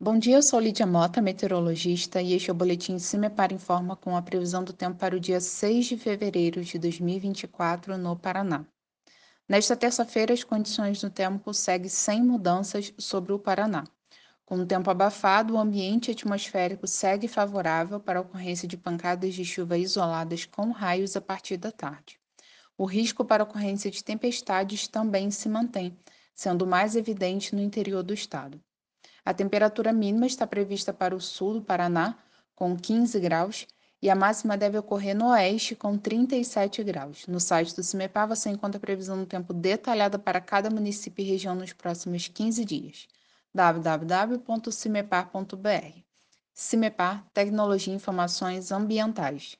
Bom dia, eu sou Lídia Mota, meteorologista, e este é o Boletim CIMEPAR Informa com a previsão do tempo para o dia 6 de fevereiro de 2024 no Paraná. Nesta terça-feira, as condições do tempo seguem sem mudanças sobre o Paraná. Com o tempo abafado, o ambiente atmosférico segue favorável para a ocorrência de pancadas de chuva isoladas com raios a partir da tarde. O risco para a ocorrência de tempestades também se mantém, sendo mais evidente no interior do estado. A temperatura mínima está prevista para o sul do Paraná, com 15 graus, e a máxima deve ocorrer no oeste, com 37 graus. No site do CIMEPAR você encontra a previsão do tempo detalhada para cada município e região nos próximos 15 dias. www.cimepar.br CIMEPAR Tecnologia e Informações Ambientais.